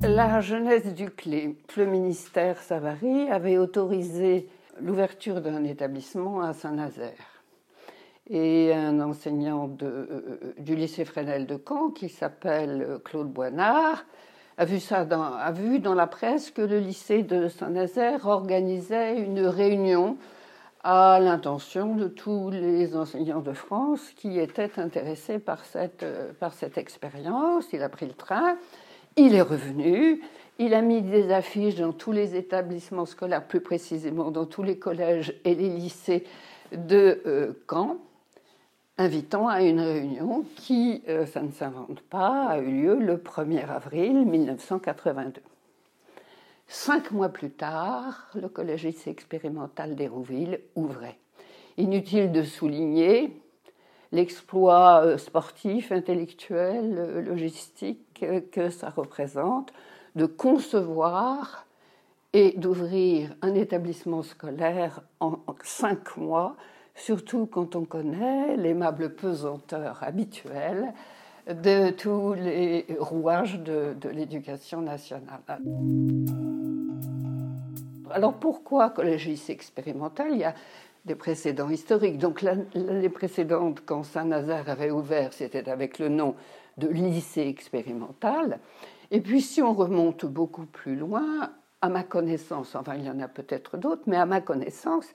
La jeunesse du clé, le ministère Savary avait autorisé l'ouverture d'un établissement à Saint-Nazaire. Et un enseignant euh, du lycée Fresnel de Caen, qui s'appelle Claude Boinard, a vu, a vu dans la presse que le lycée de Saint-Nazaire organisait une réunion à l'intention de tous les enseignants de France qui étaient intéressés par cette, euh, par cette expérience. Il a pris le train, il est revenu, il a mis des affiches dans tous les établissements scolaires, plus précisément dans tous les collèges et les lycées de euh, Caen, invitant à une réunion qui, euh, ça ne s'invente pas, a eu lieu le 1er avril 1982. Cinq mois plus tard, le collège expérimental d'Hérouville ouvrait. Inutile de souligner l'exploit euh, sportif, intellectuel, euh, logistique euh, que ça représente de concevoir et d'ouvrir un établissement scolaire en cinq mois, surtout quand on connaît l'aimable pesanteur habituelle de tous les rouages de, l'éducation nationale. Alors pourquoi collège lycée expérimental? Il y a des précédents historiques. Donc l'année précédente, quand Saint-Nazaire avait ouvert, c'était avec le nom de lycée expérimental. Et puis si on remonte beaucoup plus loin, à ma connaissance, enfin il y en a peut-être d'autres, mais à ma connaissance,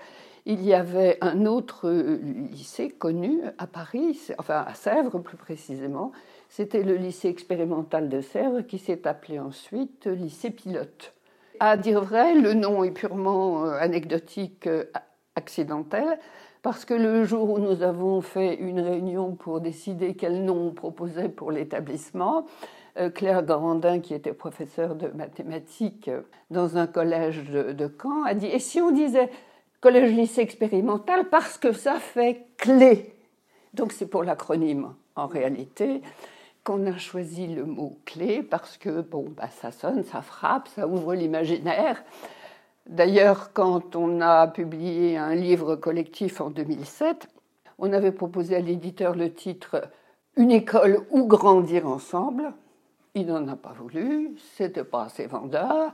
il y avait un autre lycée connu à Paris, enfin à Sèvres plus précisément, c'était le lycée expérimental de Sèvres qui s'est appelé ensuite lycée pilote. À dire vrai, le nom est purement euh, anecdotique, euh, accidentel, parce que le jour où nous avons fait une réunion pour décider quel nom on proposait pour l'établissement, euh, Claire Garandin, qui était professeure de mathématiques dans un collège de, de Caen, a dit Et si on disait collège-lycée expérimental parce que ça fait clé. Donc c'est pour l'acronyme en réalité qu'on a choisi le mot clé parce que bon, bah, ça sonne, ça frappe, ça ouvre l'imaginaire. D'ailleurs, quand on a publié un livre collectif en 2007, on avait proposé à l'éditeur le titre Une école ou grandir ensemble. Il n'en a pas voulu, c'était pas assez vendeur.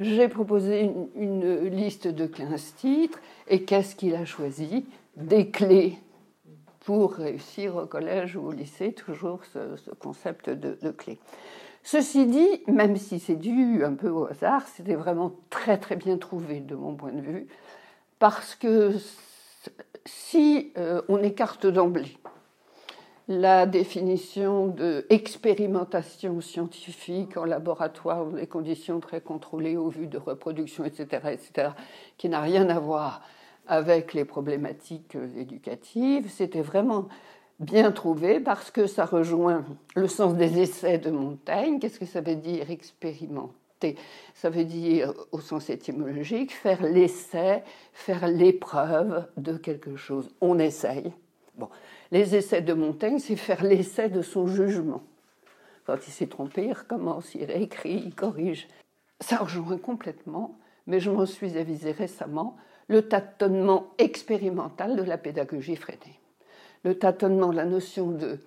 J'ai proposé une, liste de 15 titres et qu'est-ce qu'il a choisi? Des clés pour réussir au collège ou au lycée, toujours ce, concept de, clés. Ceci dit, même si c'est dû un peu au hasard, c'était vraiment très très bien trouvé de mon point de vue, parce que si euh, on écarte d'emblée la définition de expérimentation scientifique en laboratoire dans des conditions très contrôlées au vu de reproduction, etc., etc., qui n'a rien à voir avec les problématiques éducatives. C'était vraiment bien trouvé parce que ça rejoint le sens des essais de Montaigne. Qu'est-ce que ça veut dire expérimenter? Ça veut dire, au sens étymologique, faire l'essai, faire l'épreuve de quelque chose. On essaye. Bon, les essais de Montaigne, c'est faire l'essai de son jugement. Quand il s'est trompé, il recommence, il réécrit, il corrige. Ça rejoint complètement, mais je m'en suis avisé récemment, le tâtonnement expérimental de la pédagogie freinée. Le tâtonnement, la notion de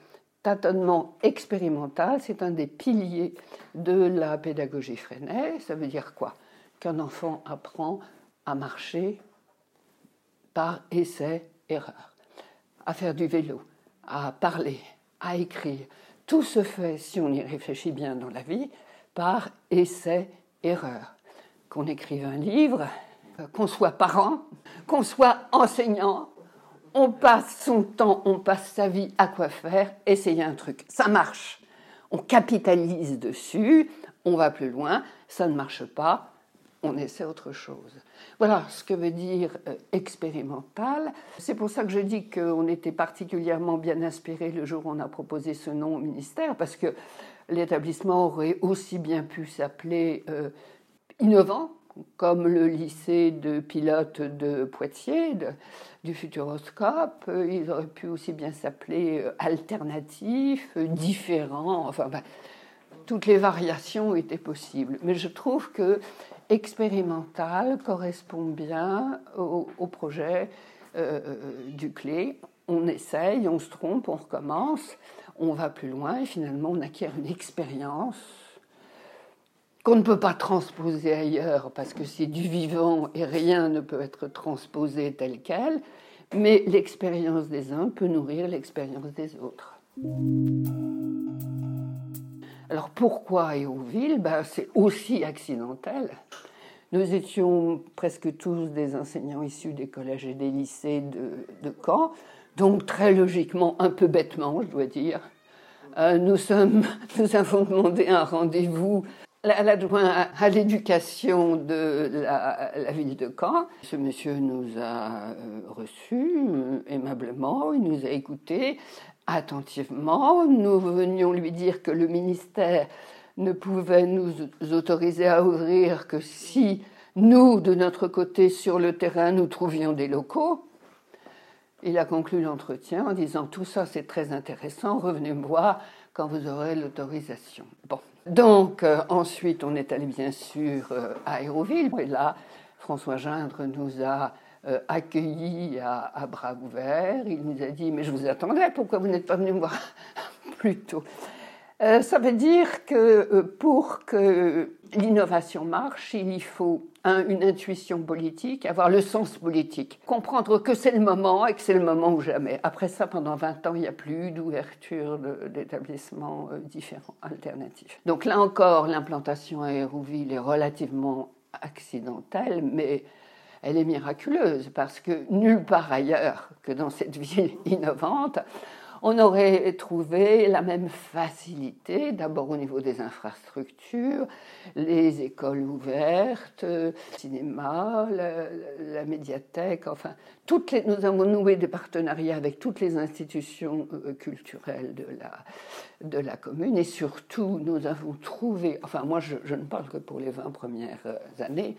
tâtonnement expérimental, c'est un des piliers de la pédagogie freinée. Ça veut dire quoi? Qu'un enfant apprend à marcher par essai-erreur à faire du vélo, à parler, à écrire. Tout se fait, si on y réfléchit bien dans la vie, par essai-erreur. Qu'on écrive un livre, qu'on soit parent, qu'on soit enseignant, on passe son temps, on passe sa vie à quoi faire, essayer un truc. Ça marche. On capitalise dessus, on va plus loin, ça ne marche pas, on essaie autre chose. Voilà ce que veut dire euh, expérimental. C'est pour ça que je dis qu'on était particulièrement bien inspiré le jour où on a proposé ce nom au ministère, parce que l'établissement aurait aussi bien pu s'appeler euh, innovant, comme le lycée de pilote de Poitiers, du Futuroscope. Il aurait pu aussi bien s'appeler euh, alternatif, différent, enfin, ben, toutes les variations étaient possibles. Mais je trouve que expérimental correspond bien au, projet euh, euh, du clé. on essaye, on se trompe, on recommence, on va plus loin et finalement on acquiert une expérience qu'on ne peut pas transposer ailleurs parce que c'est du vivant et rien ne peut être transposé tel quel, mais l'expérience des uns peut nourrir l'expérience des autres. Alors pourquoi Hérouville? Ben, C'est aussi accidentel. Nous étions presque tous des enseignants issus des collèges et des lycées de, Caen, donc très logiquement, un peu bêtement, je dois dire, euh, nous, avons demandé un rendez-vous l'adjoint à l'éducation de la, ville de Caen. Ce monsieur nous a euh, reçus euh, aimablement, il nous a écoutés attentivement. Nous venions lui dire que le ministère ne pouvait nous autoriser à ouvrir que si nous, de notre côté, sur le terrain, nous trouvions des locaux. Il a conclu l'entretien en disant Tout ça, c'est très intéressant, revenez me voir quand vous aurez l'autorisation. Bon. Donc, euh, ensuite, on est allé bien sûr euh, à Aéroville. Et là, François Gindre nous a euh, accueillis à, à, bras ouverts. Il nous a dit Mais je vous attendais, pourquoi vous n'êtes pas venu me voir plus tôt? Euh, ça veut dire que euh, pour que l'innovation marche, il faut une intuition politique, avoir le sens politique, comprendre que c'est le moment et que c'est le moment ou jamais. Après ça, pendant 20 ans, il n'y a plus d'ouverture d'établissements euh, différents, alternatifs. Donc là encore, l'implantation à Hérouville est relativement accidentelle, mais elle est miraculeuse parce que nulle part ailleurs que dans cette ville innovante, on aurait trouvé la même facilité, d'abord au niveau des infrastructures, les écoles ouvertes, le cinéma, la, médiathèque, enfin, toutes les, nous avons noué des partenariats avec toutes les institutions euh, culturelles de la, de la commune et surtout nous avons trouvé, enfin moi je, je ne parle que pour les 20 premières euh, années,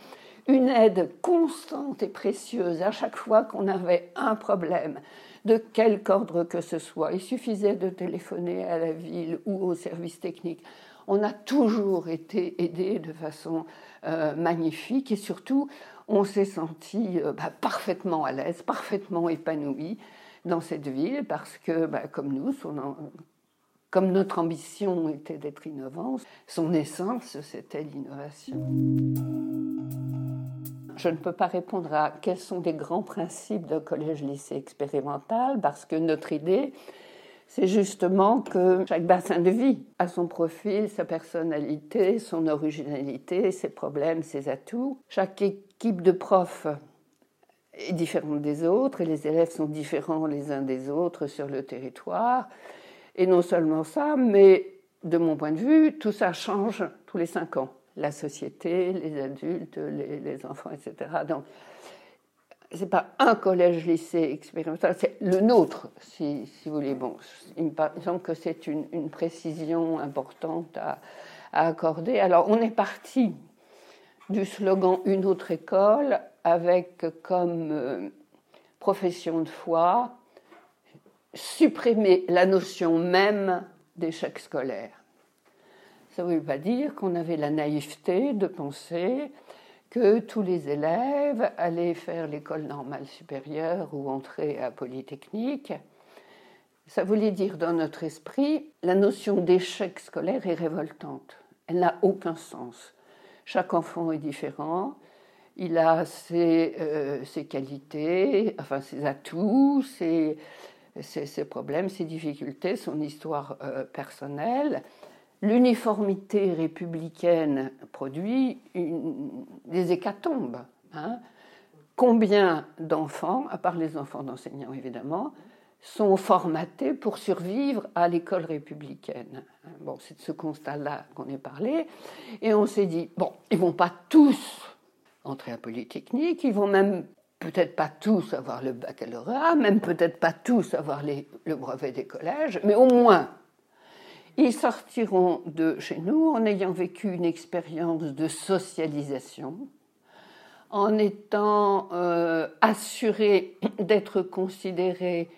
une aide constante et précieuse à chaque fois qu'on avait un problème de quelque ordre que ce soit. Il suffisait de téléphoner à la ville ou au service technique. On a toujours été aidé de façon euh, magnifique et surtout, on s'est senti euh, bah, parfaitement à l'aise, parfaitement épanoui dans cette ville parce que, bah, comme nous, comme notre ambition était d'être innovant, son essence, c'était l'innovation je ne peux pas répondre à quels sont les grands principes d'un collège-lycée expérimental parce que notre idée, c'est justement que chaque bassin de vie a son profil, sa personnalité, son originalité, ses problèmes, ses atouts. Chaque équipe de profs est différente des autres et les élèves sont différents les uns des autres sur le territoire. Et non seulement ça, mais de mon point de vue, tout ça change tous les cinq ans la société, les adultes, les, enfants, etc. Donc, c'est pas un collège-lycée expérimental, c'est le nôtre, si, vous voulez. Bon, il me semble que c'est une, précision importante à, accorder. Alors, on est parti du slogan Une autre école avec comme euh, profession de foi supprimer la notion même d'échec scolaire. Ça ne veut pas dire qu'on avait la naïveté de penser que tous les élèves allaient faire l'école normale supérieure ou entrer à Polytechnique. Ça voulait dire dans notre esprit, la notion d'échec scolaire est révoltante. Elle n'a aucun sens. Chaque enfant est différent, il a ses, euh, ses qualités, enfin ses atouts, ses, ses, problèmes, ses difficultés, son histoire euh, personnelle l'uniformité républicaine produit des hécatombes. Hein. Combien d'enfants, à part les enfants d'enseignants évidemment, sont formatés pour survivre à l'école républicaine? Bon, c'est de ce constat-là qu'on est parlé. Et on s'est dit, bon, ils vont pas tous entrer à Polytechnique, ils vont même peut-être pas tous avoir le baccalauréat, même peut-être pas tous avoir le brevet des collèges, mais au moins ils sortiront de chez nous en ayant vécu une expérience de socialisation, en étant euh, assurés d'être considérés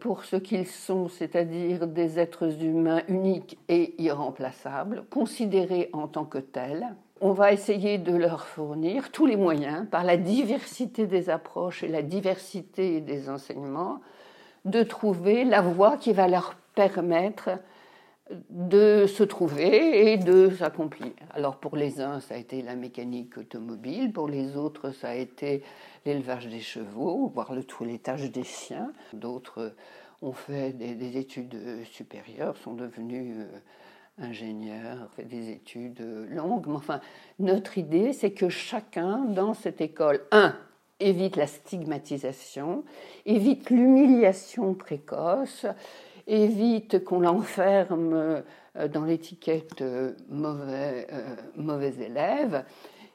pour ce qu'ils sont, c'est-à-dire des êtres humains uniques et irremplaçables, considérés en tant que tels. On va essayer de leur fournir tous les moyens, par la diversité des approches et la diversité des enseignements, de trouver la voie qui va leur permettre de se trouver et de s'accomplir. Alors pour les uns, ça a été la mécanique automobile, pour les autres, ça a été l'élevage des chevaux, voire le toilettage des chiens. D'autres ont fait des, études supérieures, sont devenus euh, ingénieurs, fait des études longues. Mais enfin, notre idée, c'est que chacun dans cette école, un, évite la stigmatisation, évite l'humiliation précoce, évite qu'on l'enferme euh, dans l'étiquette euh, mauvais, euh, mauvais élève,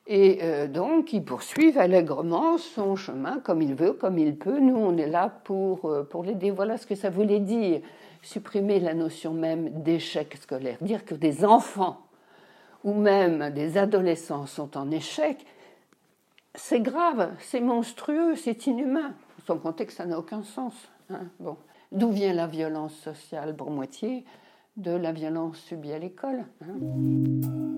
et donc il poursuit allègrement son chemin comme il veut, comme il peut. Nous, on est là pour, pour l'aider. Voilà ce que ça voulait dire. Supprimer la notion même d'échec scolaire. Dire que des enfants ou même des adolescents sont en échec, c'est grave, c'est monstrueux, c'est inhumain. Son contexte, ça n'a aucun sens. Hein. D'où vient la violence sociale pour moitié? De la violence subie à l'école. Hein?